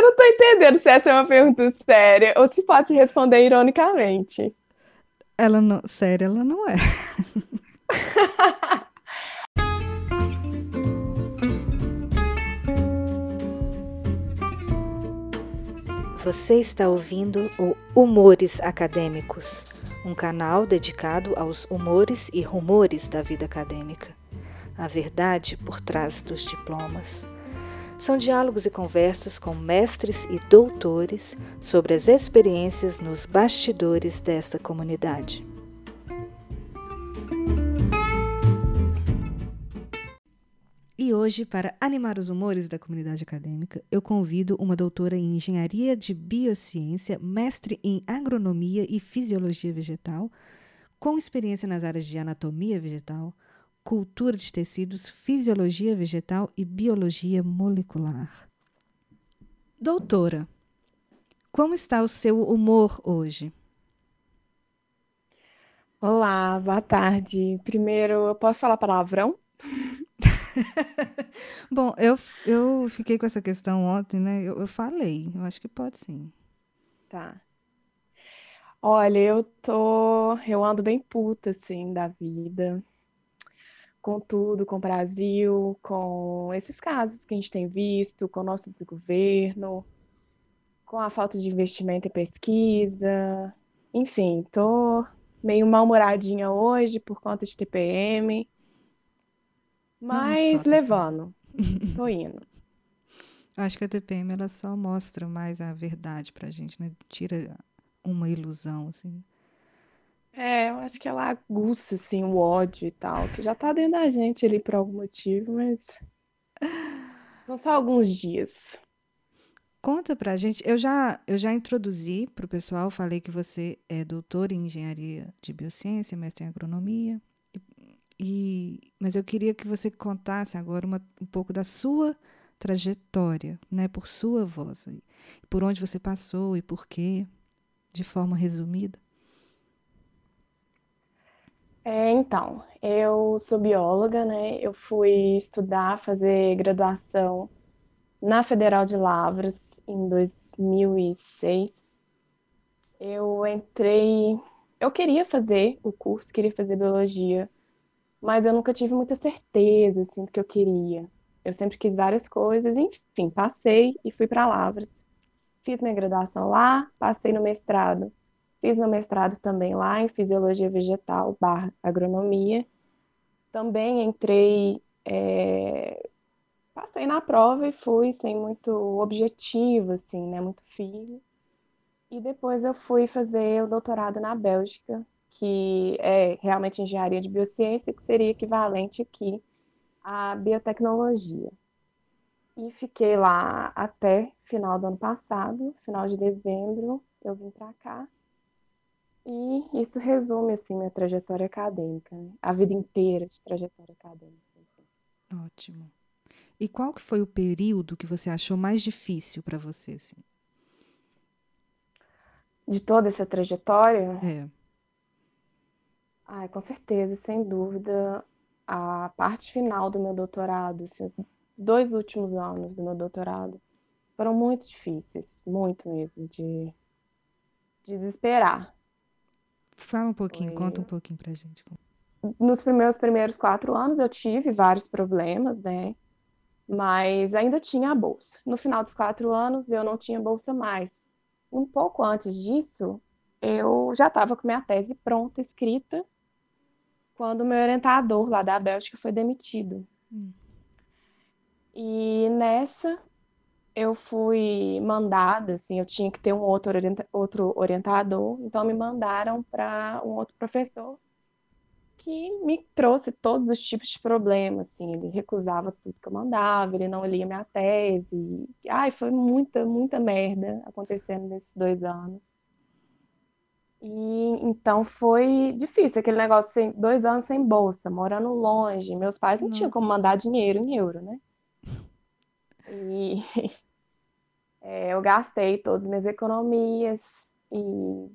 Eu não tô entendendo se essa é uma pergunta séria ou se pode responder ironicamente. Ela não. Séria, ela não é. Você está ouvindo o Humores Acadêmicos, um canal dedicado aos humores e rumores da vida acadêmica. A verdade por trás dos diplomas. São diálogos e conversas com mestres e doutores sobre as experiências nos bastidores desta comunidade. E hoje, para animar os humores da comunidade acadêmica, eu convido uma doutora em engenharia de biociência, mestre em agronomia e fisiologia vegetal, com experiência nas áreas de anatomia vegetal, cultura de tecidos, fisiologia vegetal e biologia molecular. Doutora, como está o seu humor hoje? Olá, boa tarde. Primeiro, eu posso falar palavrão? Bom, eu, eu fiquei com essa questão ontem, né? Eu, eu falei, eu acho que pode sim. Tá. Olha, eu tô. Eu ando bem puta, assim, da vida. Com tudo, com o Brasil, com esses casos que a gente tem visto, com o nosso desgoverno, com a falta de investimento em pesquisa. Enfim, tô meio mal-humoradinha hoje por conta de TPM. Mas levando. Tô indo. Acho que a TPM ela só mostra mais a verdade pra gente, né? Tira uma ilusão, assim. É, eu acho que ela aguça, assim, o ódio e tal, que já tá dentro da gente ali por algum motivo, mas. São só alguns dias. Conta pra gente, eu já, eu já introduzi pro pessoal, falei que você é doutor em engenharia de biociência, mestre em agronomia, e, mas eu queria que você contasse agora uma, um pouco da sua trajetória, né, por sua voz, por onde você passou e por quê, de forma resumida. É, então, eu sou bióloga, né? Eu fui estudar, fazer graduação na Federal de Lavras em 2006. Eu entrei, eu queria fazer o curso, queria fazer biologia mas eu nunca tive muita certeza assim do que eu queria. Eu sempre quis várias coisas, enfim, passei e fui para Lavras. Fiz minha graduação lá, passei no mestrado. Fiz meu mestrado também lá em fisiologia vegetal barra agronomia. Também entrei, é... passei na prova e fui sem muito objetivo, assim, né, muito firme. E depois eu fui fazer o doutorado na Bélgica, que é realmente engenharia de biociência, que seria equivalente aqui à biotecnologia. E fiquei lá até final do ano passado, final de dezembro, eu vim para cá. E isso resume assim minha trajetória acadêmica, né? a vida inteira de trajetória acadêmica. Ótimo. E qual que foi o período que você achou mais difícil para você, assim? De toda essa trajetória? É. Ai, com certeza, sem dúvida, a parte final do meu doutorado, assim, os dois últimos anos do meu doutorado foram muito difíceis, muito mesmo, de desesperar. Fala um pouquinho, Foi... conta um pouquinho pra gente. Nos meus primeiros quatro anos eu tive vários problemas, né? Mas ainda tinha a bolsa. No final dos quatro anos eu não tinha bolsa mais. Um pouco antes disso, eu já estava com minha tese pronta, escrita, quando o meu orientador lá da Bélgica foi demitido. Hum. E nessa eu fui mandada, assim, eu tinha que ter um outro, orienta outro orientador, então me mandaram para um outro professor que me trouxe todos os tipos de problemas, assim, ele recusava tudo que eu mandava, ele não lia minha tese, ai, foi muita, muita merda acontecendo nesses dois anos. E então foi difícil, aquele negócio, sem, dois anos sem bolsa, morando longe. Meus pais não Nossa. tinham como mandar dinheiro em euro, né? E é, eu gastei todas as minhas economias e.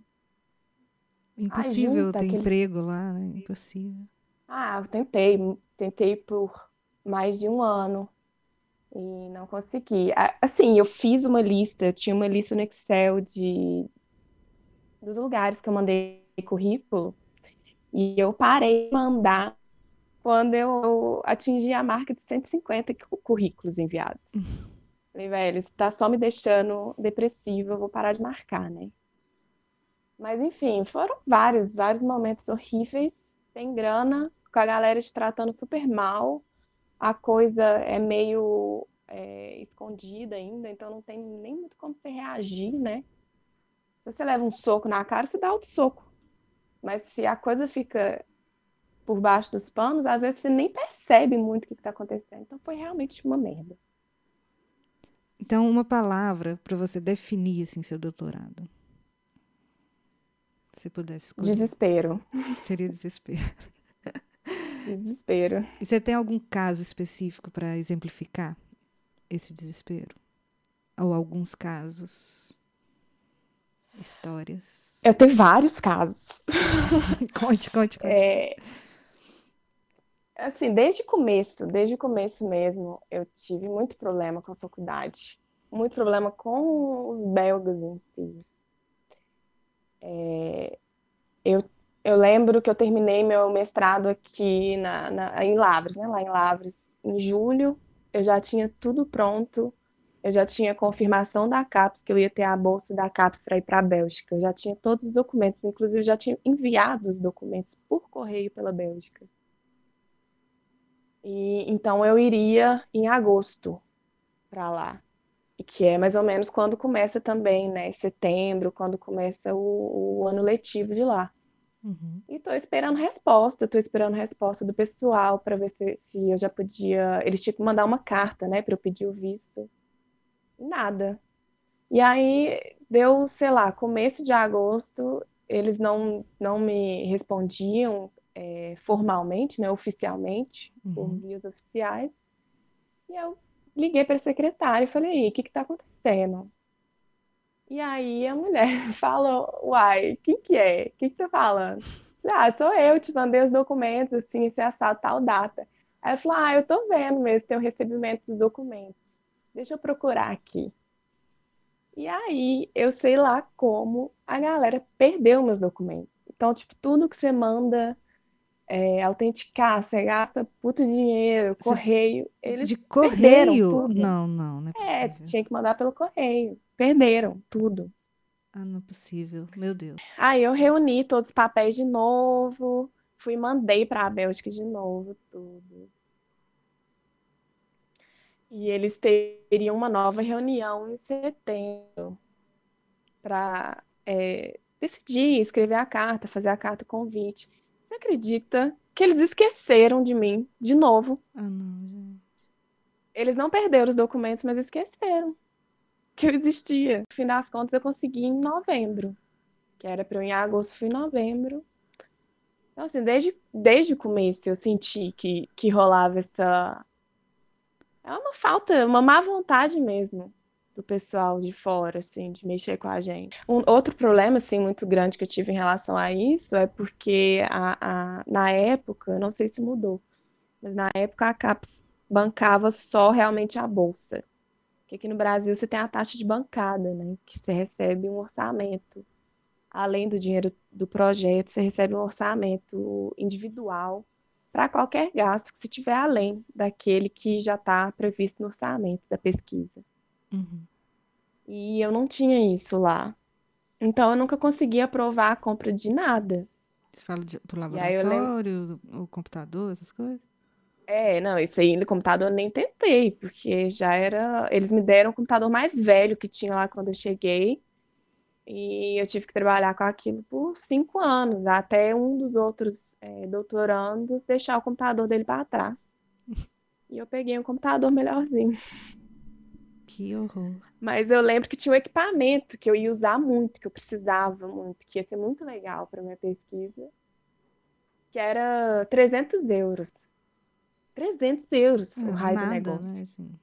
Impossível ter aquele... emprego lá, né? Impossível. Ah, eu tentei, tentei por mais de um ano. E não consegui. Assim, eu fiz uma lista, tinha uma lista no Excel de dos lugares que eu mandei currículo, e eu parei de mandar quando eu atingi a marca de 150 currículos enviados. Falei, velho, isso tá só me deixando depressiva, eu vou parar de marcar, né? Mas enfim, foram vários, vários momentos horríveis, sem grana, com a galera te tratando super mal, a coisa é meio é, escondida ainda, então não tem nem muito como você reagir, né? Se você leva um soco na cara, você dá outro soco. Mas se a coisa fica por baixo dos panos, às vezes você nem percebe muito o que está acontecendo. Então foi realmente uma merda. Então, uma palavra para você definir assim, seu doutorado. Se pudesse escolher. Desespero. Seria desespero. Desespero. E você tem algum caso específico para exemplificar esse desespero? Ou alguns casos? Histórias? Eu tenho vários casos. conte, conte, conte. É, Assim, desde o começo, desde o começo mesmo, eu tive muito problema com a faculdade, muito problema com os belgas em si. É, eu, eu lembro que eu terminei meu mestrado aqui na, na, em Lavres, né, lá em Lavres, em julho, eu já tinha tudo pronto, eu já tinha confirmação da CAPES, que eu ia ter a bolsa da CAPES para ir para a Bélgica, eu já tinha todos os documentos, inclusive já tinha enviado os documentos por correio pela Bélgica. E então eu iria em agosto para lá. E que é mais ou menos quando começa também, né? Setembro, quando começa o, o ano letivo de lá. Uhum. E estou esperando resposta, estou esperando resposta do pessoal para ver se, se, eu já podia. Eles tinham que mandar uma carta, né, para eu pedir o visto. Nada. E aí deu, sei lá, começo de agosto, eles não, não me respondiam, é, formalmente, né, oficialmente, uhum. por vias oficiais. E eu liguei para a secretária e falei, o que está acontecendo? E aí a mulher falou, uai, quem que é? O que que tá falando? Ah, sou eu, te mandei os documentos, assim, esse assado, tal data. Aí ela falou, ah, eu tô vendo mesmo, tem o recebimento dos documentos. Deixa eu procurar aqui. E aí, eu sei lá como a galera perdeu meus documentos. Então, tipo, tudo que você manda é, autenticar, você gasta puto dinheiro, correio. Eles de correio? Tudo. Não, não, não é, é possível. É, tinha que mandar pelo correio. Perderam tudo. Ah, não é possível. Meu Deus. Aí eu reuni todos os papéis de novo, fui e mandei para a Bélgica de novo tudo. E eles teriam uma nova reunião em setembro para é, decidir, escrever a carta, fazer a carta convite. Você acredita que eles esqueceram de mim de novo? Ah, não, gente. Eles não perderam os documentos, mas esqueceram que eu existia. No fim das contas, eu consegui em novembro. Que era para eu ir em agosto, fui em novembro. Então, assim, desde, desde o começo eu senti que, que rolava essa. É uma falta, uma má vontade mesmo do pessoal de fora, assim, de mexer com a gente. Um outro problema, assim, muito grande que eu tive em relação a isso é porque a, a, na época, não sei se mudou, mas na época a CAPES bancava só realmente a bolsa. Porque aqui no Brasil você tem a taxa de bancada, né? Que você recebe um orçamento. Além do dinheiro do projeto, você recebe um orçamento individual para qualquer gasto que você tiver além daquele que já está previsto no orçamento da pesquisa. Uhum. E eu não tinha isso lá. Então eu nunca conseguia aprovar a compra de nada. Você fala de, pro laboratório, lembro... o computador, essas coisas? É, não, isso aí no computador eu nem tentei, porque já era. Eles me deram um computador mais velho que tinha lá quando eu cheguei. E eu tive que trabalhar com aquilo por cinco anos, até um dos outros é, doutorandos deixar o computador dele para trás. E eu peguei um computador melhorzinho. Que horror. Mas eu lembro que tinha um equipamento que eu ia usar muito, que eu precisava muito, que ia ser muito legal para minha pesquisa, que era 300 euros. 300 euros o raio nada, do negócio. Né, assim,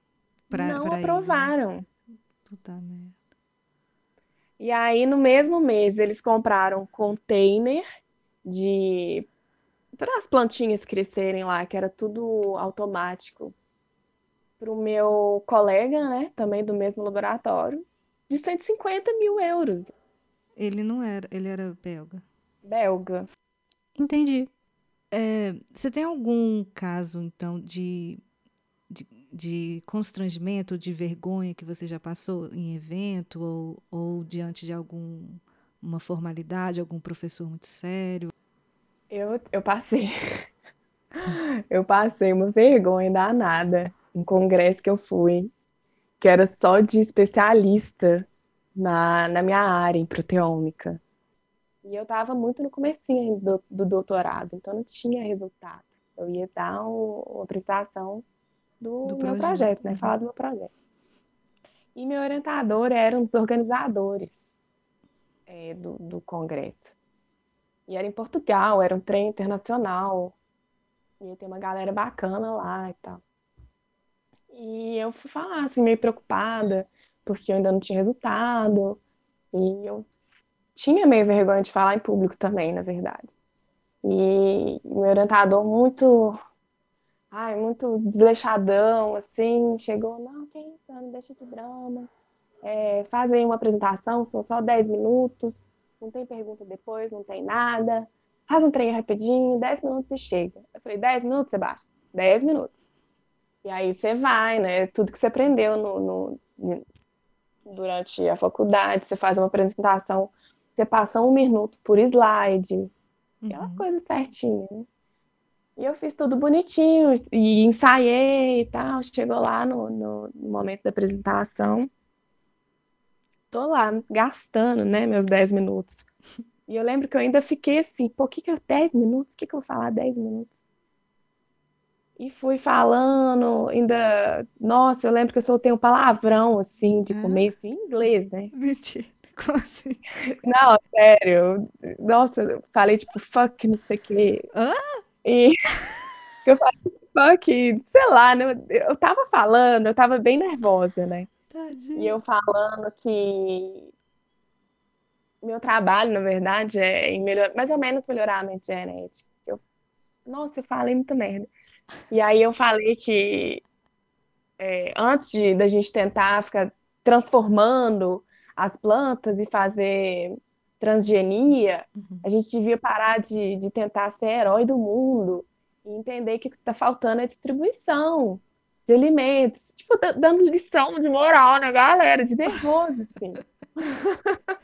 pra, Não pra aprovaram. Ele, né? Puta merda. E aí, no mesmo mês, eles compraram um container de para as plantinhas crescerem lá, que era tudo automático para o meu colega, né, também do mesmo laboratório, de 150 mil euros. Ele não era, ele era belga. Belga. Entendi. É, você tem algum caso, então, de, de, de, constrangimento, de vergonha que você já passou em evento ou, ou diante de alguma formalidade, algum professor muito sério? Eu, eu passei. eu passei uma vergonha danada um congresso que eu fui, que era só de especialista na, na minha área, em proteômica. E eu estava muito no comecinho do, do, doutorado, então não tinha resultado. Eu ia dar um, uma apresentação do, do meu projeto, projeto né? Uhum. Falar do meu projeto. E meu orientador era um dos organizadores é, do, do congresso. E era em Portugal, era um trem internacional. E tem uma galera bacana lá e tal. E eu fui falar, assim, meio preocupada, porque eu ainda não tinha resultado. E eu tinha meio vergonha de falar em público também, na verdade. E meu orientador muito, ai, muito desleixadão, assim, chegou, não, que isso, não deixa de drama. É, aí uma apresentação, são só 10 minutos, não tem pergunta depois, não tem nada. Faz um trem rapidinho, 10 minutos e chega. Eu falei, 10 minutos, Sebastião? 10 minutos. E aí você vai, né? Tudo que você aprendeu no, no, durante a faculdade, você faz uma apresentação, você passa um minuto por slide, aquela uhum. coisa certinha. Né? E eu fiz tudo bonitinho, e ensaiei e tal. Chegou lá no, no, no momento da apresentação. Tô lá gastando, né, meus 10 minutos. E eu lembro que eu ainda fiquei assim, pô, que que é 10 minutos? O que que eu vou falar 10 minutos? E fui falando, ainda. Nossa, eu lembro que eu soltei um palavrão, assim, de começo em inglês, né? Mentira. Como assim? Não, sério. Nossa, eu falei tipo, fuck, não sei o quê. Hã? E eu falei, fuck, sei lá, né? Eu tava falando, eu tava bem nervosa, né? Tadinha. E eu falando que meu trabalho, na verdade, é em melhor... mais ou menos melhorar a mente genética. Eu... Nossa, eu falei muita merda. E aí eu falei que é, antes de, da gente tentar ficar transformando as plantas e fazer transgenia, uhum. a gente devia parar de, de tentar ser herói do mundo e entender que o que está faltando é distribuição de alimentos. Tipo, dando lição de moral na galera, de nervoso, assim.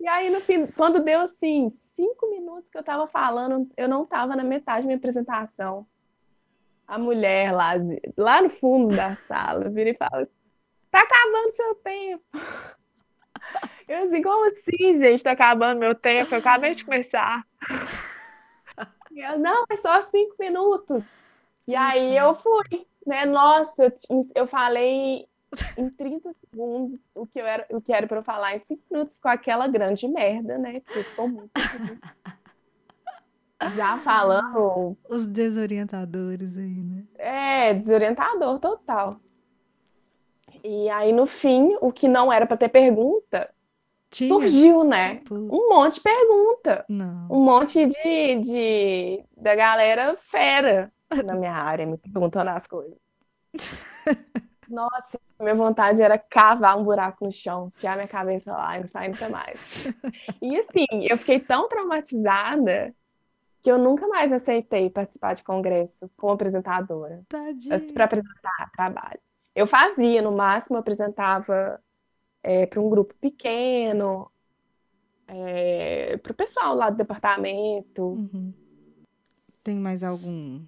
e aí, no fim, quando deu, assim, cinco minutos que eu estava falando, eu não estava na metade da minha apresentação a mulher lá, lá no fundo da sala vira e fala: tá acabando seu tempo. Eu assim, como assim, gente? Tá acabando meu tempo? Eu acabei de começar. E eu, não, é só cinco minutos. E aí eu fui, né? Nossa, eu, eu falei em 30 segundos o que, eu era, o que era para eu falar em cinco minutos com aquela grande merda, né? Que ficou muito. Já falando. Os desorientadores aí, né? É, desorientador total. E aí, no fim, o que não era para ter pergunta Tinha. surgiu, né? Um monte de pergunta. Não. Um monte de, de da galera fera na minha área, me perguntando as coisas. Nossa, minha vontade era cavar um buraco no chão, enfiar minha cabeça lá e não sair nunca mais. E assim, eu fiquei tão traumatizada que eu nunca mais aceitei participar de congresso como apresentadora. Para apresentar trabalho. Eu fazia, no máximo, apresentava é, para um grupo pequeno, é, para o pessoal lá do departamento. Uhum. Tem mais algum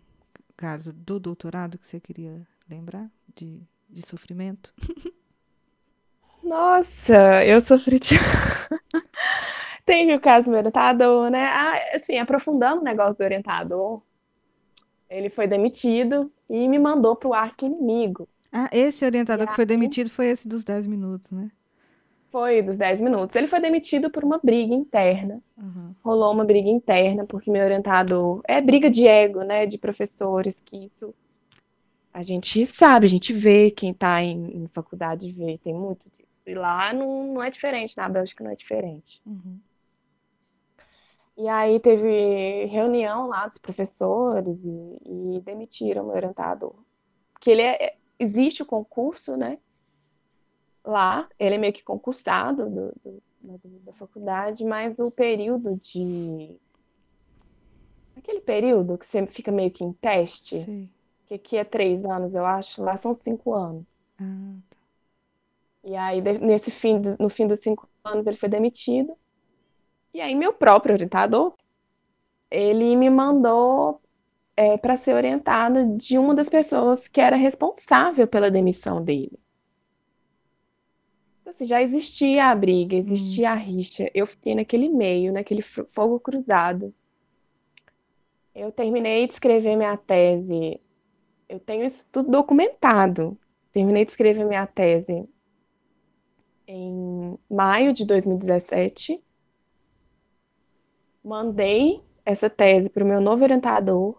caso do doutorado que você queria lembrar de, de sofrimento? Nossa, eu sofri de... Teve o caso do orientador, né? Ah, assim, aprofundando o negócio do orientador, ele foi demitido e me mandou para o arco inimigo. Ah, esse orientador que foi demitido foi esse dos 10 minutos, né? Foi, dos 10 minutos. Ele foi demitido por uma briga interna. Uhum. Rolou uma briga interna, porque meu orientador. É briga de ego, né? De professores, que isso. A gente sabe, a gente vê, quem está em, em, faculdade vê, tem muito disso. E lá não, não é diferente, na Bélgica não é diferente. Uhum. E aí teve reunião lá dos professores e, e demitiram o meu orientador. Que ele é, existe o concurso, né? Lá, ele é meio que concursado do, do, do, da faculdade, mas o período de. Aquele período que você fica meio que em teste, Sei. que aqui é três anos, eu acho, lá são cinco anos. Ah, tá. E aí, nesse fim, no fim dos cinco anos, ele foi demitido. E aí, meu próprio orientador, ele me mandou para ser orientada de uma das pessoas que era responsável pela demissão dele. Então, assim, já existia a briga, existia a rixa. Eu fiquei naquele meio, naquele fo- fogo cruzado. Eu terminei de escrever minha tese. Eu tenho isso tudo documentado. Terminei de escrever minha tese em maio de 2017. Mandei essa tese para o meu novo orientador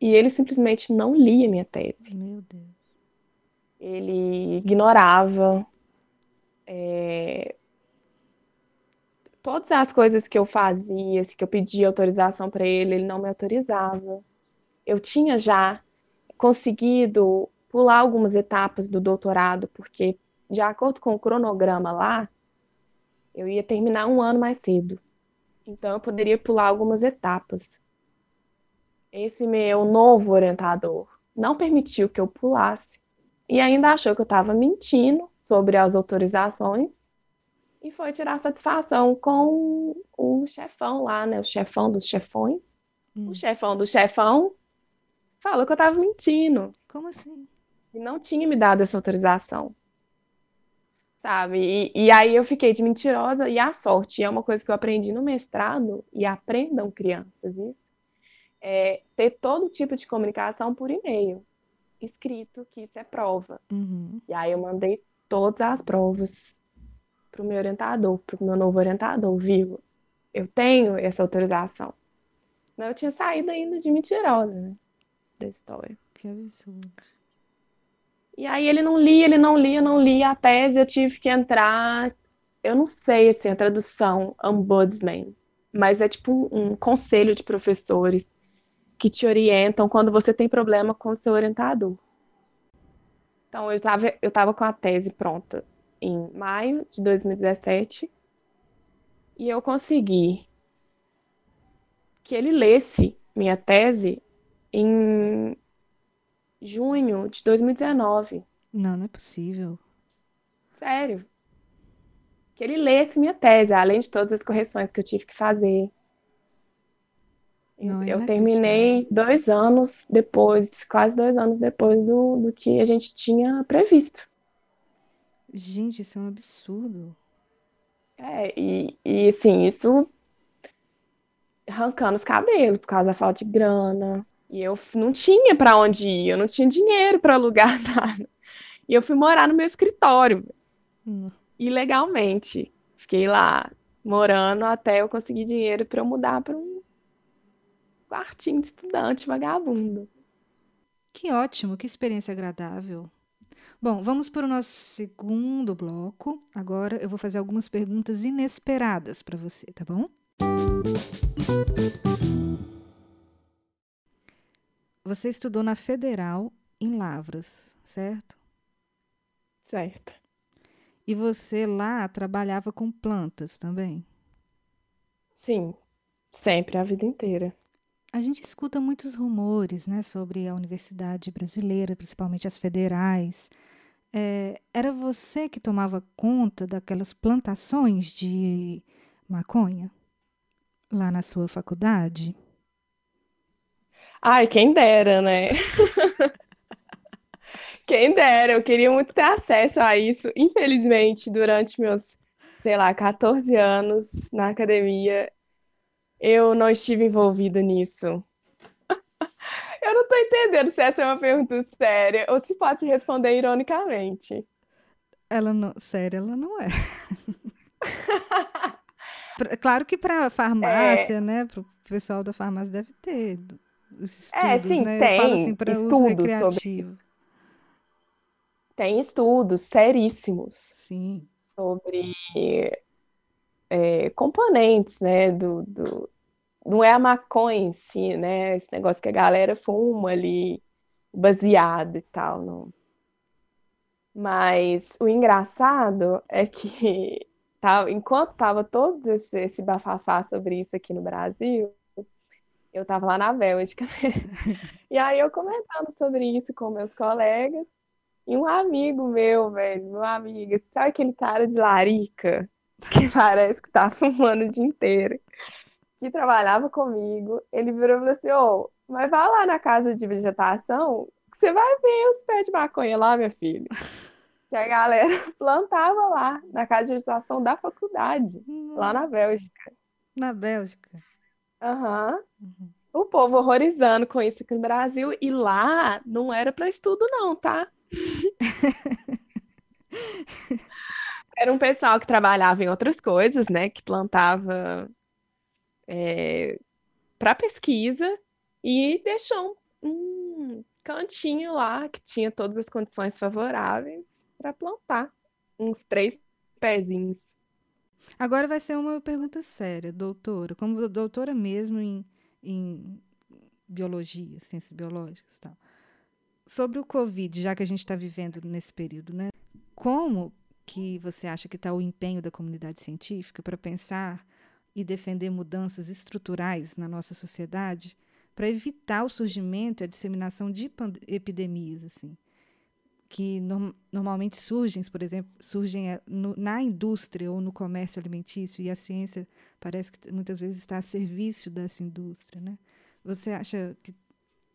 e ele simplesmente não lia minha tese. Meu Deus. Ele ignorava é, todas as coisas que eu fazia, se que eu pedia autorização para ele, ele não me autorizava. Eu tinha já conseguido pular algumas etapas do doutorado, porque, de acordo com o cronograma lá, eu ia terminar um ano mais cedo. Então, eu poderia pular algumas etapas. Esse meu novo orientador não permitiu que eu pulasse e ainda achou que eu estava mentindo sobre as autorizações e foi tirar satisfação com o chefão lá, né? O chefão dos chefões. Hum. O chefão do chefão falou que eu estava mentindo Como assim? e não tinha me dado essa autorização. Sabe? E, e aí eu fiquei de mentirosa e a sorte, é uma coisa que eu aprendi no mestrado, e aprendam crianças isso, é ter todo tipo de comunicação por e-mail, escrito, que isso é prova. Uhum. E aí eu mandei todas as provas pro meu orientador, pro meu novo orientador, viu? Eu tenho essa autorização. Não, eu tinha saído ainda de mentirosa, né? Da história. Que absurdo. E aí ele não lia, ele não lia, não lia a tese, eu tive que entrar, eu não sei assim, a tradução, ombudsman, mas é tipo um, um conselho de professores que te orientam quando você tem problema com o seu orientador. Então eu estava eu tava com a tese pronta em maio de 2017 e eu consegui que ele lesse minha tese em junho de 2019. Não, não é possível. Sério. Que ele lesse minha tese, além de todas as correções que eu tive que fazer. Não, é Eu terminei dois anos depois, quase dois anos depois do, do que a gente tinha previsto. Gente, isso é um absurdo. É, e, e assim, isso arrancando os cabelos por causa da falta de grana. E eu não tinha para onde ir, eu não tinha dinheiro para alugar nada. E eu fui morar no meu escritório, Hum. ilegalmente. Fiquei lá morando até eu conseguir dinheiro para eu mudar para um quartinho de estudante vagabundo. Que ótimo, que experiência agradável. Bom, vamos para o nosso segundo bloco. Agora eu vou fazer algumas perguntas inesperadas para você, tá bom? Você estudou na Federal em Lavras, certo? Certo. E você lá trabalhava com plantas também? Sim, sempre, a vida inteira. A gente escuta muitos rumores, né, sobre a universidade brasileira, principalmente as federais. É, era você que tomava conta daquelas plantações de maconha lá na sua faculdade? Ai, quem dera, né? Quem dera, eu queria muito ter acesso a isso. Infelizmente, durante meus, sei lá, 14 anos na academia, eu não estive envolvida nisso. Eu não tô entendendo se essa é uma pergunta séria ou se pode responder ironicamente. Ela não, sério, ela não é. Claro que para farmácia, né, para o pessoal da farmácia deve ter É, estudos, sim, né? Eu falo tem assim para uso estudos sobre recreativo. Tem estudos seríssimos Sim. sobre é, componentes, né, do, do- não é a maconha em si, né, esse negócio que a galera fuma ali, baseado e tal, não. Mas o engraçado é que tá, enquanto tava todo esse, esse bafafá sobre isso aqui no Brasil, eu tava lá na Bélgica. e aí eu comentando sobre isso com meus colegas, e um amigo meu, velho, meu amigo, sabe aquele cara de larica que parece que tá fumando o dia inteiro, que trabalhava comigo, ele virou e falou assim: Ô, oh, mas vai lá na casa de vegetação que você vai ver os pés de maconha lá, minha filha. Que a galera plantava lá, na casa de vegetação da faculdade, lá na Bélgica. Na Bélgica. Aham. Uhum. O povo horrorizando com isso aqui no Brasil. E lá não era para estudo, não, tá? Era um pessoal que trabalhava em outras coisas, né? Que plantava é, para pesquisa e deixou um, um cantinho lá que tinha todas as condições favoráveis para plantar uns três pezinhos. Agora vai ser uma pergunta séria, doutora. Como doutora mesmo em, em biologia, ciências biológicas e tal sobre o Covid, já que a gente está vivendo nesse período, né? Como que você acha que está o empenho da comunidade científica para pensar e defender mudanças estruturais na nossa sociedade para evitar o surgimento e a disseminação de epidemias, assim, que no normalmente surgem, por exemplo, surgem eh, no, na indústria ou no comércio alimentício e a ciência parece que muitas vezes está a serviço dessa indústria, né? Você acha que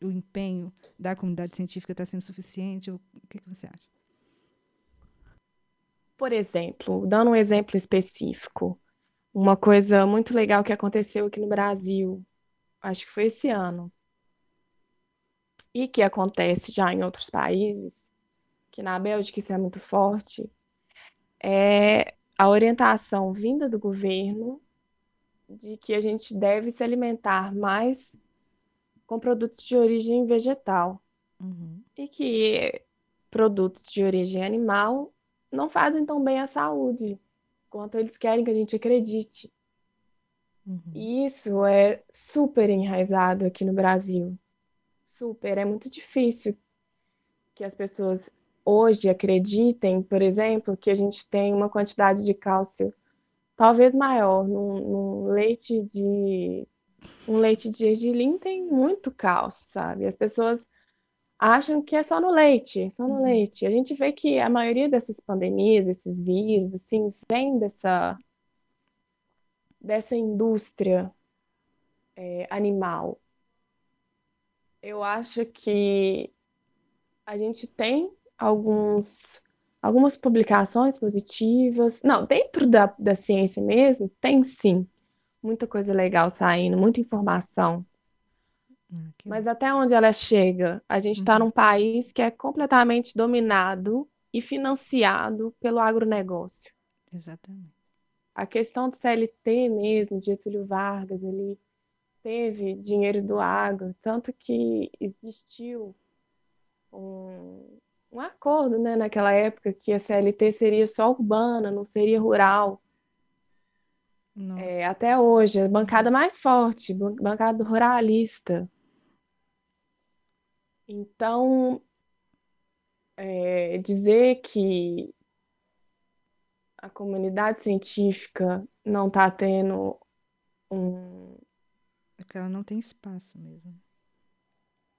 o empenho da comunidade científica está sendo suficiente? o que, que você acha? Por exemplo, dando um exemplo específico, uma coisa muito legal que aconteceu aqui no Brasil, acho que foi esse ano, e que acontece já em outros países, que na Bélgica isso é muito forte, é a orientação vinda do governo de que a gente deve se alimentar mais com produtos de origem vegetal. Uhum. E que produtos de origem animal não fazem tão bem à saúde quanto eles querem que a gente acredite. Uhum. E isso é super enraizado aqui no Brasil. Super. É muito difícil que as pessoas hoje acreditem, por exemplo, que a gente tem uma quantidade de cálcio talvez maior num, num leite de um leite de gergelim tem muito cálcio, sabe? As pessoas acham que é só no leite, só no uhum. leite. A gente vê que a maioria dessas pandemias, desses vírus, assim, vem dessa, dessa indústria é, animal. Eu acho que a gente tem alguns, algumas publicações positivas. Não, dentro da, da ciência mesmo, tem sim muita coisa legal saindo, muita informação. Ah, Mas até onde ela chega? A gente está uhum. num país que é completamente dominado e financiado pelo agronegócio. Exatamente. A questão do CLT mesmo, de Getúlio Vargas, ele teve dinheiro do agro, tanto que existiu um, um acordo né, naquela época que a CLT seria só urbana, não seria rural. É, até hoje, a bancada mais forte, bancada ruralista. Então, é, dizer que a comunidade científica não está tendo um. É porque ela não tem espaço mesmo.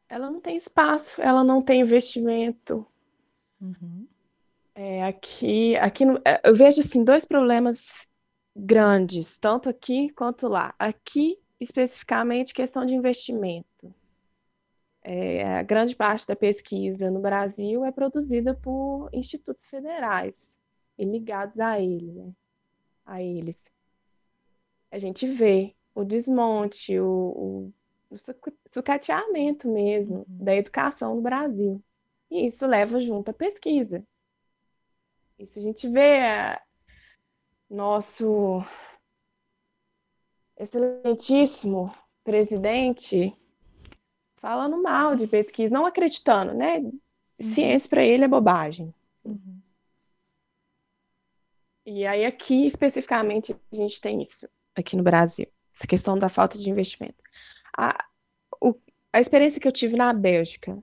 Ela não tem espaço, ela não tem investimento. Uhum. É, aqui, aqui é, eu vejo assim dois problemas grandes, tanto aqui quanto lá. Aqui, especificamente, questão de investimento. É, a grande parte da pesquisa no Brasil é produzida por institutos federais e ligados a ele, né? a eles. A gente vê o desmonte, o, o, o sucateamento mesmo uhum. da educação no Brasil. E isso leva junto a pesquisa. Isso a gente vê nosso excelentíssimo presidente falando mal de pesquisa, não acreditando, né? Uhum. Ciência para ele é bobagem. Uhum. E aí aqui especificamente a gente tem isso aqui no Brasil, essa questão da falta de investimento. A, o, a experiência que eu tive na Bélgica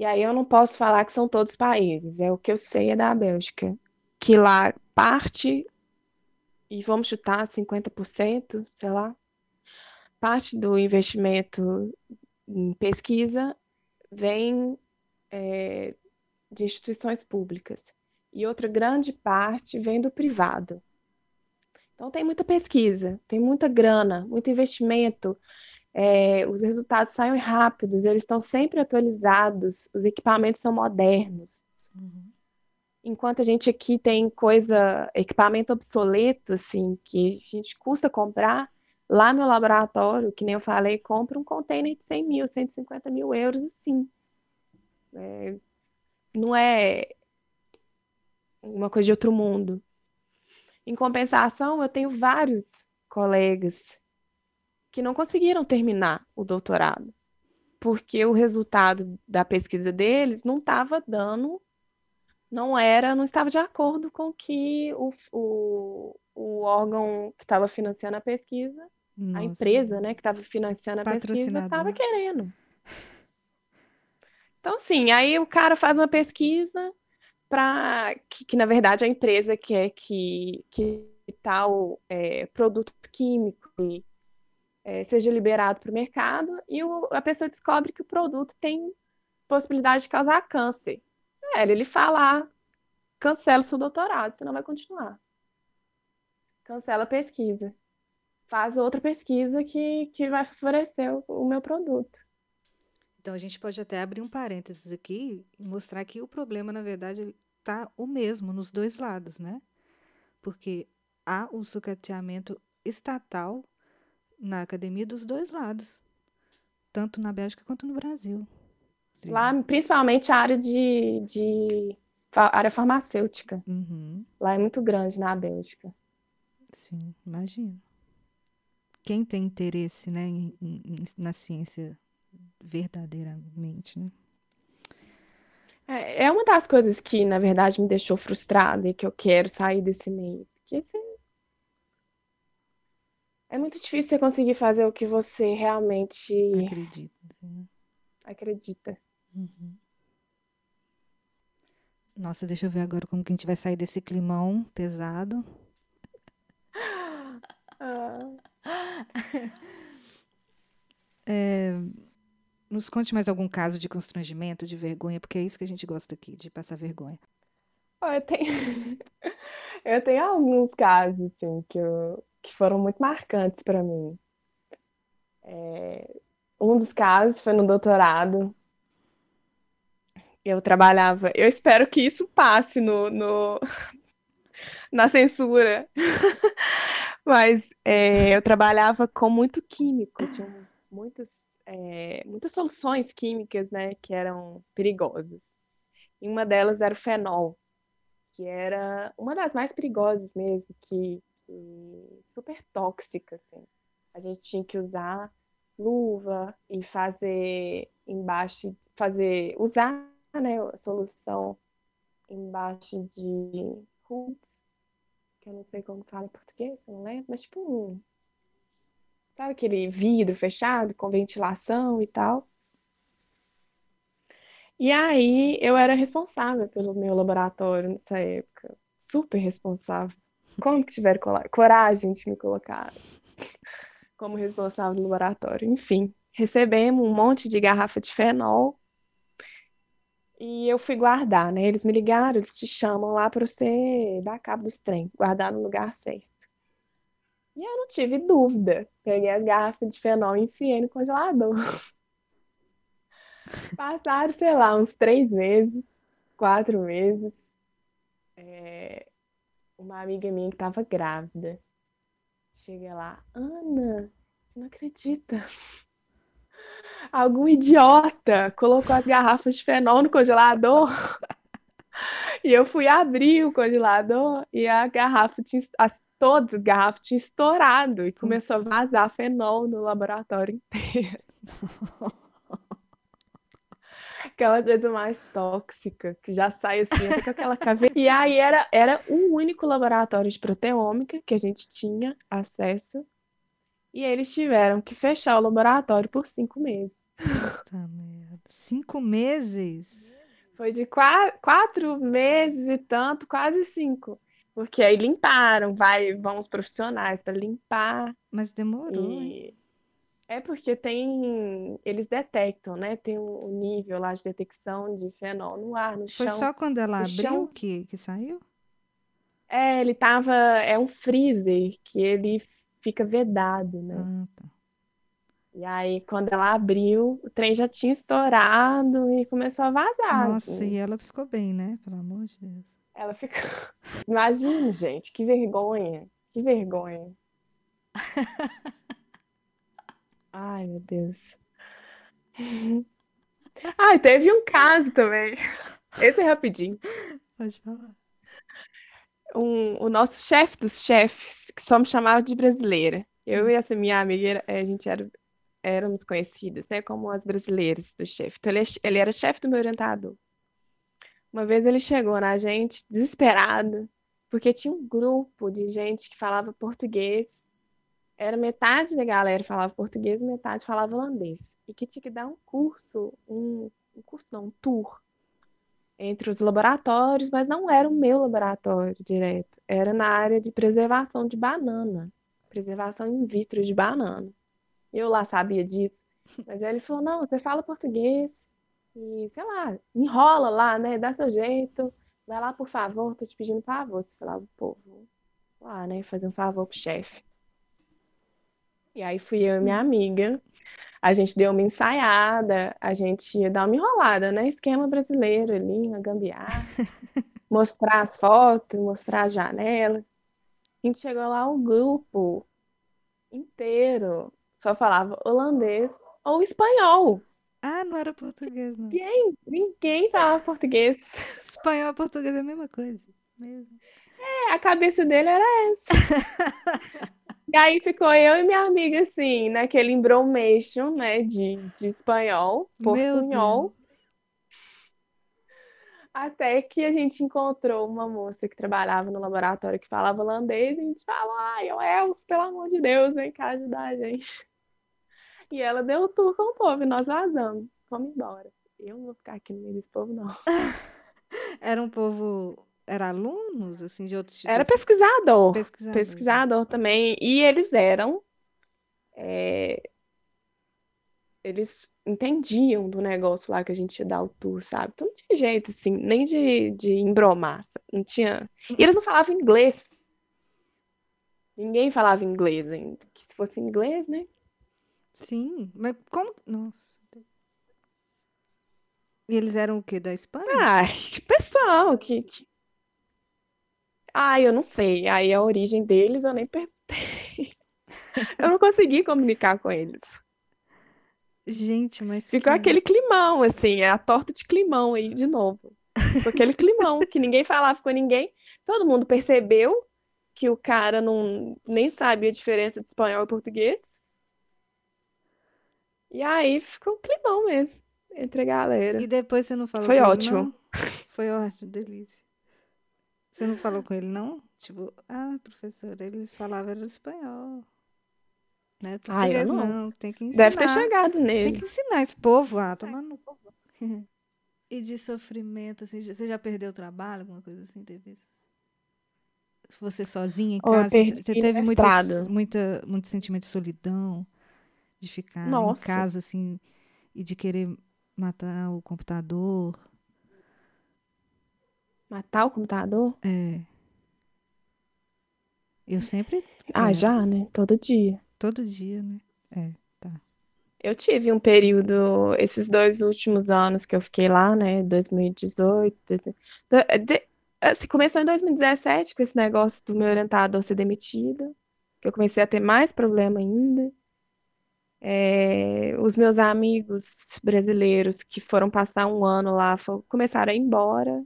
E aí eu não posso falar que são todos países, é o que eu sei é da Bélgica, que lá parte, e vamos chutar 50%, sei lá, parte do investimento em pesquisa vem é, de instituições públicas e outra grande parte vem do privado. Então tem muita pesquisa, tem muita grana, muito investimento, é, os resultados saem rápidos, eles estão sempre atualizados, os equipamentos são modernos. Uhum. Enquanto a gente aqui tem coisa, equipamento obsoleto, assim, que a gente custa comprar, lá no laboratório, que nem eu falei, compra um container de 100 mil, 150 mil euros, assim. É, não é uma coisa de outro mundo. Em compensação, eu tenho vários colegas que não conseguiram terminar o doutorado, porque o resultado da pesquisa deles não estava dando, não era, não estava de acordo com que o, o, o órgão que estava financiando a pesquisa, Nossa. a empresa, né, que estava financiando a pesquisa, estava querendo. Então, sim, aí o cara faz uma pesquisa para que, que, na verdade, a empresa quer que, que tal é, produto químico é, seja liberado para o mercado e o, a pessoa descobre que o produto tem possibilidade de causar câncer. É, ele fala, ah, cancela o seu doutorado, você não vai continuar. Cancela a pesquisa. Faz outra pesquisa que, que vai favorecer o, o meu produto. Então a gente pode até abrir um parênteses aqui e mostrar que o problema, na verdade, está o mesmo nos dois lados, né? Porque há o sucateamento estatal na academia dos dois lados, tanto na Bélgica quanto no Brasil. Sim. Lá, principalmente a área de, de área farmacêutica. Uhum. Lá é muito grande na Bélgica. Sim, imagino. Quem tem interesse né, em, em, na ciência verdadeiramente, né? É, é uma das coisas que, na verdade, me deixou frustrada e que eu quero sair desse meio. Porque você é muito difícil você conseguir fazer o que você realmente acredita. Né? Acredita. Uhum. Nossa, deixa eu ver agora como que a gente vai sair desse climão pesado. Ah. É, nos conte mais algum caso de constrangimento, de vergonha, porque é isso que a gente gosta aqui, de passar vergonha. eu tenho, eu tenho alguns casos, assim, que eu, que foram muito marcantes para mim. É, um dos casos foi no doutorado. Eu trabalhava. Eu espero que isso passe no, no na censura. Mas é, eu trabalhava com muito químico, tinha muitas, é, muitas soluções químicas né, que eram perigosas. E uma delas era o fenol, que era uma das mais perigosas mesmo, que e super tóxica, assim. A gente tinha que usar luva e fazer embaixo, fazer, usar, né, a solução embaixo de hoods, que eu não sei como fala em português, não lembro, mas tipo um, sabe aquele vidro fechado com ventilação e tal. E aí eu era responsável pelo meu laboratório nessa época, super responsável. Como que tiveram coragem de me colocar como responsável do laboratório? Enfim, recebemos um monte de garrafa de fenol e eu fui guardar, né? Eles me ligaram, eles te chamam lá para você dar cabo dos trem, guardar no lugar certo. E eu não tive dúvida. Peguei a garrafa de fenol e enfiei no congelador. Passaram, sei lá, uns três meses, quatro meses. É, uma amiga minha que estava grávida. Chega lá, Ana, você não acredita? Algum idiota colocou as garrafas de fenol no congelador. e eu fui abrir o congelador e a garrafa tinha. As, todas as garrafas tinham estourado e começou a vazar fenol no laboratório inteiro. aquela coisa mais tóxica, que já sai assim, com aquela caveira. E aí era, era o único laboratório de proteômica que a gente tinha acesso. E eles tiveram que fechar o laboratório por cinco meses. Puta merda. Cinco meses? Foi de quatro, quatro meses e tanto, quase cinco. Porque aí limparam, vai, vão os profissionais para limpar. Mas demorou? E é porque tem, eles detectam, né? Tem um um nível lá de detecção de fenol no ar, no Foi chão. só quando ela O abriu chão, que, que saiu? é, ele tava, é um freezer que ele fica vedado, né? Ah, tá. E aí, quando ela abriu, o trem já tinha estourado e começou a vazar, Nossa, assim. e ela ficou bem, né? Pelo amor de Deus. Ela ficou. Imagina, gente, que vergonha, que vergonha. Ai, meu Deus. Ai, teve um caso também. Esse é rapidinho. Pode falar. Um, o nosso chefe dos chefes, que só me chamava de brasileira. Eu e essa minha amiga, era- a gente era, éramos conhecidas, né, como as brasileiras do chefe. Então, ele, é- ele era chefe do meu orientador. Uma vez ele chegou na gente desesperado, porque tinha um grupo de gente que falava português. Era metade da galera falava português e metade falava holandês. E que tinha que dar um curso, um, um curso não, um tour entre os laboratórios, mas não era o meu laboratório direto. Era na área de preservação de banana, preservação in vitro de banana. Eu lá sabia disso. Mas ele falou: não, você fala português e, sei lá, enrola lá, né? Dá seu jeito. Vai lá, por favor, tô te pedindo favor. Você falava, pô, vou lá, né? Fazer um favor pro chefe. E aí fui eu e minha amiga. A gente deu uma ensaiada, a gente ia dar uma enrolada, né? Esquema brasileiro ali, uma gambiarra. Mostrar as fotos, mostrar as janelas. A gente chegou lá, o grupo inteiro só falava holandês ou espanhol. Ah, não era português, não. Ninguém, ninguém falava português. Espanhol e português é a mesma coisa. Mesmo. É, a cabeça dele era essa. E aí ficou eu e minha amiga, assim, naquele embromation, né, de, de espanhol, portunhol. Até que a gente encontrou uma moça que trabalhava no laboratório que falava holandês e a gente falou, ai, ô Elcio, pelo amor de Deus, vem cá ajudar a gente. E ela deu o tour com o povo e nós vazamos. Vamos embora. Eu não vou ficar aqui no meio desse povo, não. Era um povo. Era alunos, assim, de outros Era pesquisador. Pesquisadores. Pesquisador também. E eles eram. é, eles entendiam do negócio lá que a gente ia dar o tour, sabe? Então não tinha jeito, assim, nem de, de embromar. Não tinha. E eles não falavam inglês. Ninguém falava inglês ainda. Que se fosse inglês, né? Sim, mas como. Nossa. E eles eram o quê? Da Espanha? Ai, que pessoal, que, que... Ai, eu não sei. Aí a origem deles eu nem perguntei. Eu não consegui comunicar com eles. Gente, mas Ficou que. aquele climão, assim, é a torta de climão aí de novo. Ficou aquele climão que ninguém falava com ninguém. Todo mundo percebeu que o cara não nem sabia a diferença de espanhol e português. E aí ficou um climão mesmo entre a galera. E depois você não falou Foi ótimo. não? Foi ótimo, delícia. Você não falou com ele, não? Tipo, ah, professor, eles falavam era espanhol. Não era Ah, eu não. não. Tem que Deve ter ensinar. chegado Tem nele. que ensinar esse povo a tomar no. E de sofrimento, assim, você já perdeu o trabalho, alguma coisa assim, teve isso? Se você sozinha em Oh, casa, você perdi teve mestrado. muita, muito sentimento de solidão, de ficar em Nossa. casa, assim, e de querer matar o computador. Matar o computador? É, eu sempre Ah, já, né? Todo dia. todo dia, né? É, tá. Eu tive um período, esses dois últimos anos que eu fiquei lá, né? 2018. 2000 do- de- assim, começou em 2017 com esse negócio do meu orientador ser demitido, que eu comecei a ter mais problema ainda. É, os meus amigos brasileiros que foram passar um ano lá começaram a ir embora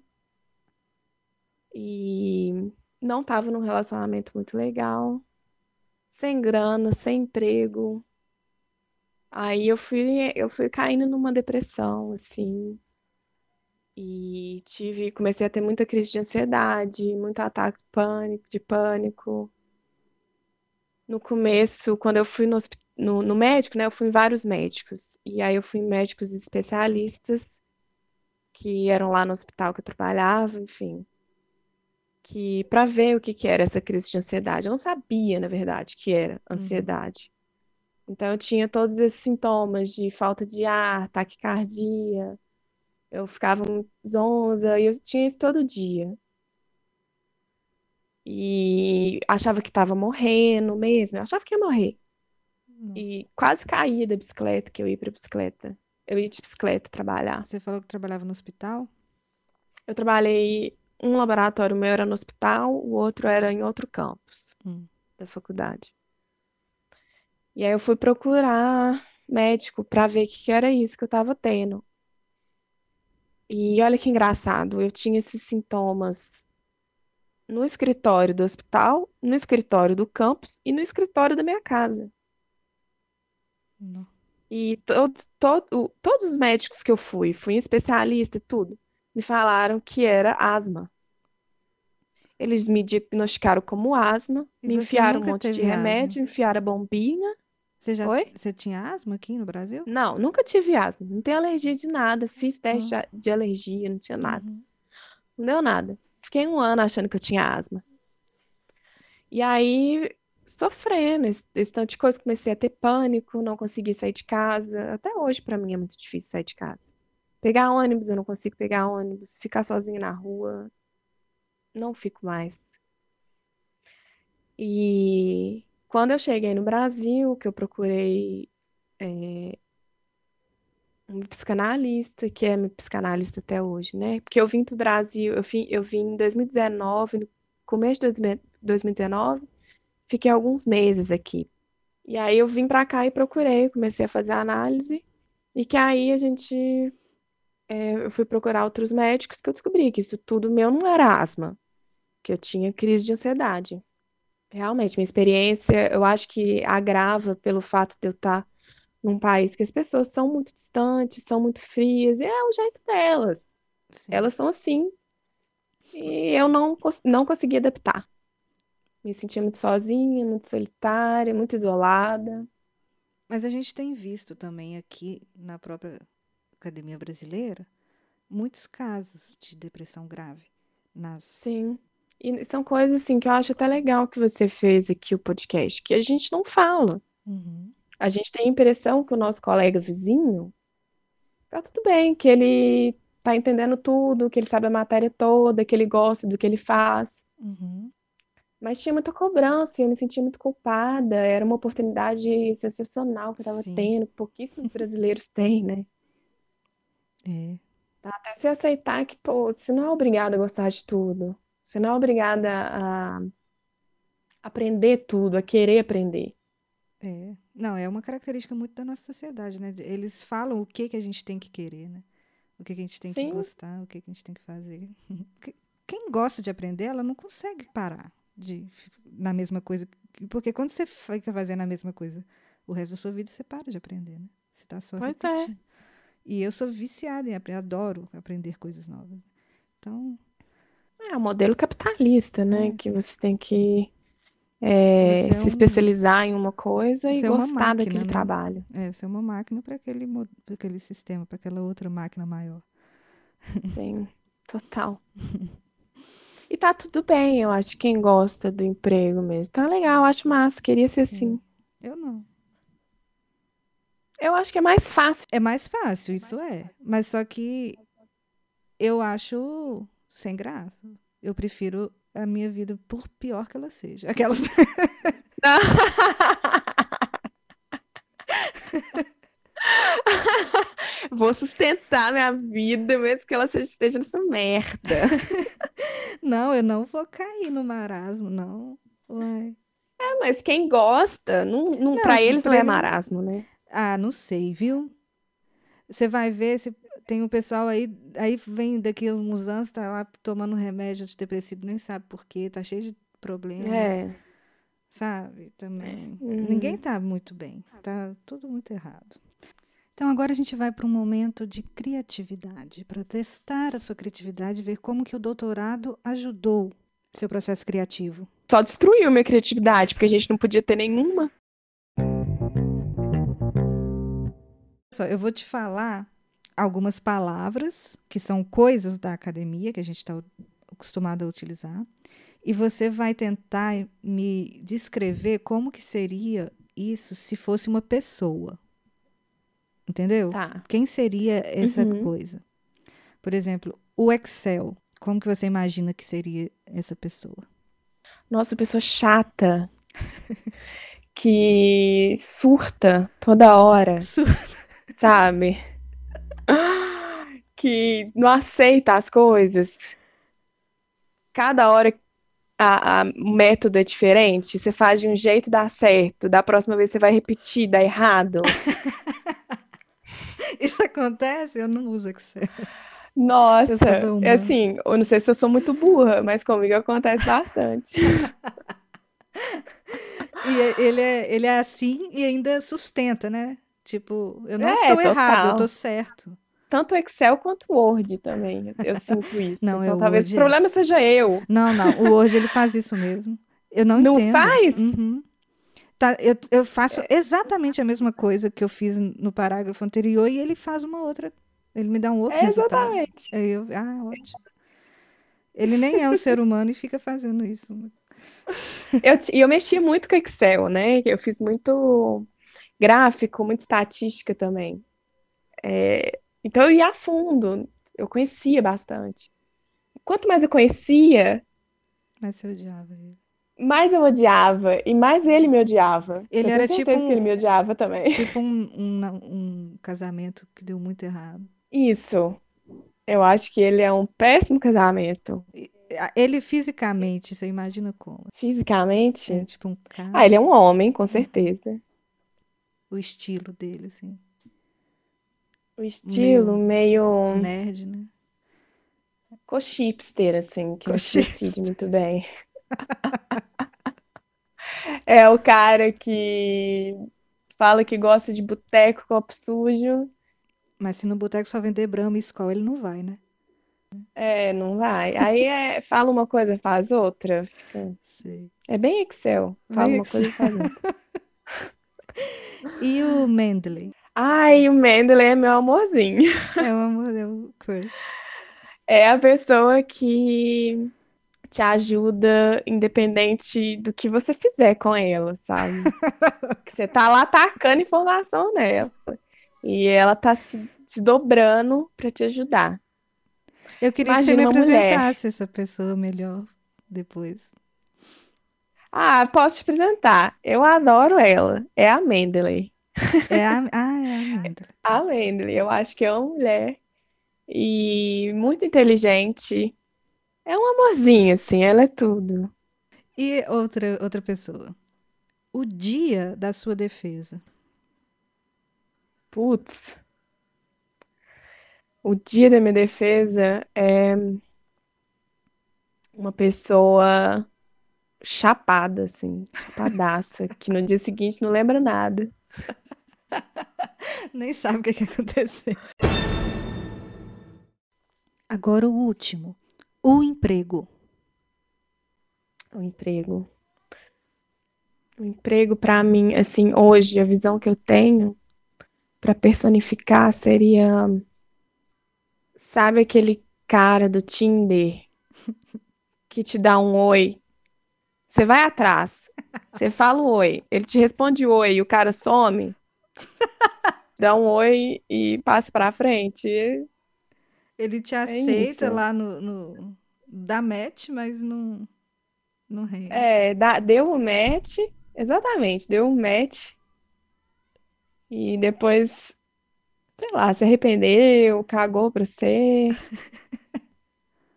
e não estavam num relacionamento muito legal, sem grana, sem emprego. Aí eu fui, eu fui caindo numa depressão, assim, e tive, comecei a ter muita crise de ansiedade, muito ataque de pânico, de pânico. No começo, quando eu fui no, no, no médico, né? Eu fui em vários médicos. E aí eu fui em médicos especialistas que eram lá no hospital que eu trabalhava, enfim. Que para ver o que, que era essa crise de ansiedade. Eu não sabia, na verdade, que era Uhum. ansiedade. Então eu tinha todos esses sintomas de falta de ar, taquicardia, eu ficava muito zonza, e eu tinha isso todo dia. E achava que estava morrendo mesmo, eu achava que ia morrer. Não. E quase caía da bicicleta, que eu ia pra bicicleta. Eu ia de bicicleta trabalhar. Você falou que trabalhava no hospital? Eu trabalhei, um laboratório meu era no hospital, o outro era em outro campus Hum. da faculdade. E aí eu fui procurar médico para ver o que que era isso que eu estava tendo. E olha que engraçado, eu tinha esses sintomas no escritório do hospital, no escritório do campus e no escritório da minha casa. Não. E todos, todo, todos os médicos que eu fui, fui em especialista e tudo, me falaram que era asma. Eles me diagnosticaram como asma, E me enfiaram um monte de asma? remédio, enfiaram a bombinha. Você já Oi? você tinha asma aqui no Brasil? Não, nunca tive asma, não tenho alergia de nada, fiz teste Ah. de- alergia, não tinha nada, Uhum. não deu nada. Fiquei um ano achando que eu tinha asma. E aí, sofrendo, esse, esse tanto de coisa, comecei a ter pânico, não consegui sair de casa. Até hoje, pra mim, é muito difícil sair de casa. Pegar ônibus, eu não consigo pegar ônibus. Ficar sozinha na rua, não fico mais. E quando eu cheguei no Brasil, que eu procurei é, um psicanalista, que é meu psicanalista até hoje, né? Porque eu vim pro Brasil, eu vim, eu vim em 2019, no começo de 2000 2019, fiquei alguns meses aqui. E aí eu vim pra cá e procurei, comecei a fazer análise, e que aí a gente, é, eu fui procurar outros médicos que eu descobri que isso tudo meu não era asma, que eu tinha crise de ansiedade. Realmente, minha experiência, eu acho que agrava pelo fato de eu estar num país que as pessoas são muito distantes, são muito frias, e é o jeito delas. Sim. Elas são assim. E eu não, não consegui adaptar. Me sentia muito sozinha, muito solitária, muito isolada. Mas a gente tem visto também aqui na própria Academia Brasileira muitos casos de depressão grave nas Sim. E são coisas assim que eu acho até legal que você fez aqui o podcast, que a gente não fala. Uhum. A gente tem a impressão que o nosso colega vizinho tá tudo bem, que ele tá entendendo tudo, que ele sabe a matéria toda, que ele gosta do que ele faz. Uhum. Mas tinha muita cobrança, eu me sentia muito culpada. Era uma oportunidade sensacional que eu estava tendo, pouquíssimos brasileiros têm, né? É. Até se aceitar que, pô, você não é obrigada a gostar de tudo. Você não é obrigada a aprender tudo, a querer aprender. É. Não, é uma característica muito da nossa sociedade, né? Eles falam o que que a gente tem que querer, né? O que que a gente tem que Sim. gostar, o que que a gente tem que fazer. Que- Quem gosta de aprender, ela não consegue parar de na mesma coisa, porque quando você fica fazendo a mesma coisa o resto da sua vida, você para de aprender, né? Você tá só Pois é. E eu sou viciada em aprender, adoro aprender coisas novas. Então, É o modelo capitalista, né? É. Que você tem que é, é se um- especializar em uma coisa e você é uma gostar máquina, daquele né? trabalho. é, você é uma máquina para aquele, pra aquele sistema, para aquela outra máquina maior. Sim, total. E tá tudo bem, eu acho, quem gosta do emprego mesmo. Tá legal, acho massa, queria ser Sim. assim. Eu não. Eu acho que é mais fácil. É mais fácil, isso é. Mas só que eu acho sem graça. Eu prefiro a minha vida por pior que ela seja. Aquelas. Vou sustentar minha vida, mesmo que ela seja- esteja nessa merda. Não, eu não vou cair no marasmo, não. Uai. É, mas quem gosta, não, não, Não, pra eles não é marasmo, né? Ah, não sei, viu? Você vai ver se tem um pessoal aí, aí vem daqui a uns anos, tá lá tomando remédio antidepressivo, nem sabe por quê, tá cheio de problema, É. sabe? Também. Uhum. Ninguém tá muito bem, tá tudo muito errado. Então agora a gente vai para um momento de criatividade, para testar a sua criatividade ver como que o doutorado ajudou seu processo criativo. Só destruiu minha criatividade, porque a gente não podia ter nenhuma. Só, eu vou te falar algumas palavras que são coisas da academia que a gente está acostumado a utilizar. E você vai tentar me descrever como que seria isso se fosse uma pessoa. Entendeu? Tá. Quem seria essa Uhum. coisa? Por exemplo, o Excel. Como que você imagina que seria essa pessoa? Nossa, pessoa chata. Que surta toda hora, sabe? Que não aceita as coisas. Cada hora a, a- o método é diferente. Você faz de um jeito, dá certo. Da próxima vez você vai repetir, dá errado. Isso acontece? Eu não uso Excel. Nossa, Eu é assim, eu não sei se eu sou muito burra, mas comigo acontece bastante. E ele é, ele é assim e ainda sustenta, né? Tipo, eu não É, estou errado, eu total. tô certo. Tanto o Excel quanto o Word também. Eu, sinto isso. Não, é Então talvez Word o é. problema seja eu. Não, não, o Word ele faz isso mesmo. Eu não Não entendo. faz? Uhum. Tá, eu, eu faço exatamente a mesma coisa que eu fiz no parágrafo anterior e ele faz uma outra. Ele me dá um outro É, resultado. exatamente. Aí eu, ah, ótimo. Ele nem é um ser humano e fica fazendo isso. Eu, e eu mexia muito com Excel, né? Eu fiz muito gráfico, muita estatística também. É, então eu ia a fundo, eu conhecia bastante. Quanto mais eu conhecia, Mas você odiava ele. mais eu odiava e mais ele me odiava. Ele Eu era tipo certeza que ele um- me odiava também. Tipo um, um, um casamento que deu muito errado. Isso. Eu acho que ele é um péssimo casamento. Ele fisicamente, você imagina como? Fisicamente. É tipo um cara, Ah, ele é um homem, com certeza. O estilo dele, assim. O estilo meio Nerd, né? co-hipster, assim, que decide muito bem. É o cara que fala que gosta de boteco, copo sujo. Mas se no boteco só vender Brahma e Skol, ele não vai, né? É, não vai. Aí é, fala uma coisa, faz outra. Sei. É bem Excel. Fala Bem uma coisa e faz outra. E o Mendeley? Ai, o Mendeley é meu amorzinho. É o amor, é o crush. É a pessoa que te ajuda independente do que você fizer com ela, sabe? Que você tá lá tacando informação nela. E ela tá se, se dobrando pra te ajudar. Eu queria que você me Imagina uma mulher. apresentasse essa pessoa melhor depois. Ah, posso te apresentar. Eu adoro ela. É a Mendeley. É a, ah, é a Mendeley. A Mendeley, eu acho que é uma mulher e muito inteligente. É um amorzinho, assim, ela é tudo. E outra, outra pessoa. O dia da sua defesa. Putz. O dia da minha defesa é uma pessoa chapada, assim, chapadaça, que no dia seguinte não lembra nada. Nem sabe o que, que aconteceu. Agora o último. O emprego. O emprego. O emprego, pra mim, assim, hoje, a visão que eu tenho pra personificar seria, sabe aquele cara do Tinder que te dá um oi? Você vai atrás, você fala o oi, ele te responde oi e o cara some, dá um oi e passa pra frente. Ele te É aceita isso. lá no, no. Dá match, mas não. Não rende. É, dá- deu o match, exatamente, deu um match. E depois, sei lá, se arrependeu, cagou pra você.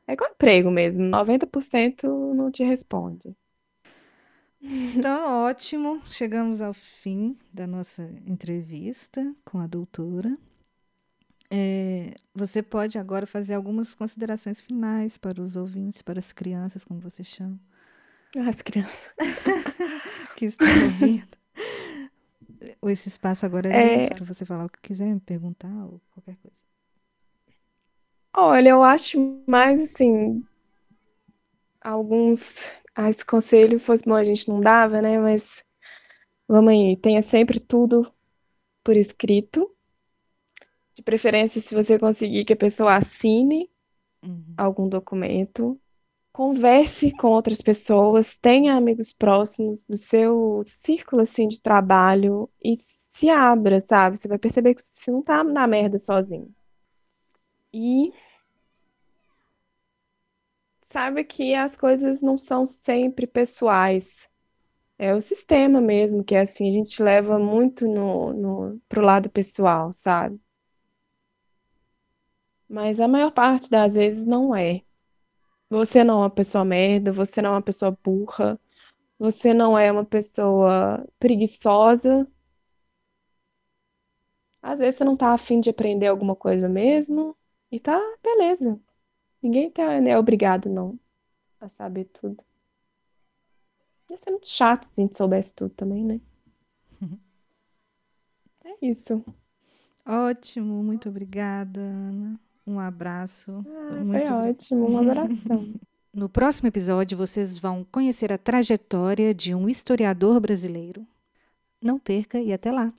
É igual emprego mesmo, 90% não te responde. Então, ótimo. Chegamos ao fim da nossa entrevista com a doutora. É, você pode agora fazer algumas considerações finais para os ouvintes, para as crianças, como você chama, As crianças. que estão ouvindo. Esse espaço agora é É. para você falar o que quiser, me perguntar ou qualquer coisa. Olha, eu acho mais assim, alguns. Ah, esse conselho fosse bom, a gente não dava, né? Mas vamos aí, tenha sempre tudo por escrito. De preferência, se você conseguir que a pessoa assine Uhum. algum documento, converse com outras pessoas, tenha amigos próximos do seu círculo assim de trabalho e se abra, sabe? Você vai perceber que você não tá na merda sozinho. E saiba que as coisas não são sempre pessoais. É o sistema mesmo, que é assim, a gente leva muito no, no, pro lado pessoal, sabe? Mas a maior parte das vezes não é. Você não é uma pessoa merda, você não é uma pessoa burra, você não é uma pessoa preguiçosa. Às vezes você não tá afim de aprender alguma coisa mesmo, e tá, beleza. Ninguém tá, é obrigado, não, a saber tudo. Ia ser muito chato se a gente soubesse tudo também, né? É isso. Ótimo, muito obrigada, Ana. Um abraço. Ah, muito foi obri- ótimo, um abração. No próximo episódio, vocês vão conhecer a trajetória de um historiador brasileiro. Não perca e até lá!